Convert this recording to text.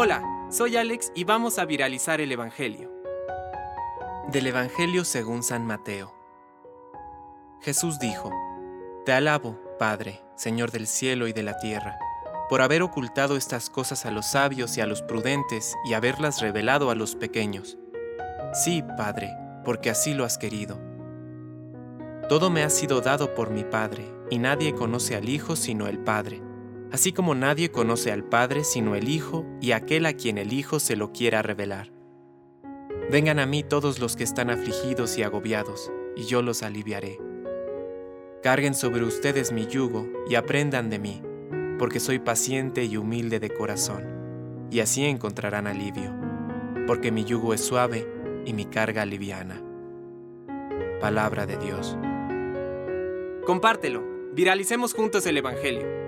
Hola, soy Alex y vamos a viralizar el Evangelio. Del Evangelio según San Mateo. Jesús dijo, Te alabo, Padre, Señor del cielo y de la tierra, por haber ocultado estas cosas a los sabios y a los prudentes y haberlas revelado a los pequeños. Sí, Padre, porque así lo has querido. Todo me ha sido dado por mi Padre, y nadie conoce al Hijo sino el Padre, así como nadie conoce al Padre sino el Hijo y aquel a quien el Hijo se lo quiera revelar. Vengan a mí todos los que están afligidos y agobiados, y yo los aliviaré. Carguen sobre ustedes mi yugo y aprendan de mí, porque soy paciente y humilde de corazón, y así encontrarán alivio, porque mi yugo es suave y mi carga liviana. Palabra de Dios. Compártelo, viralicemos juntos el Evangelio.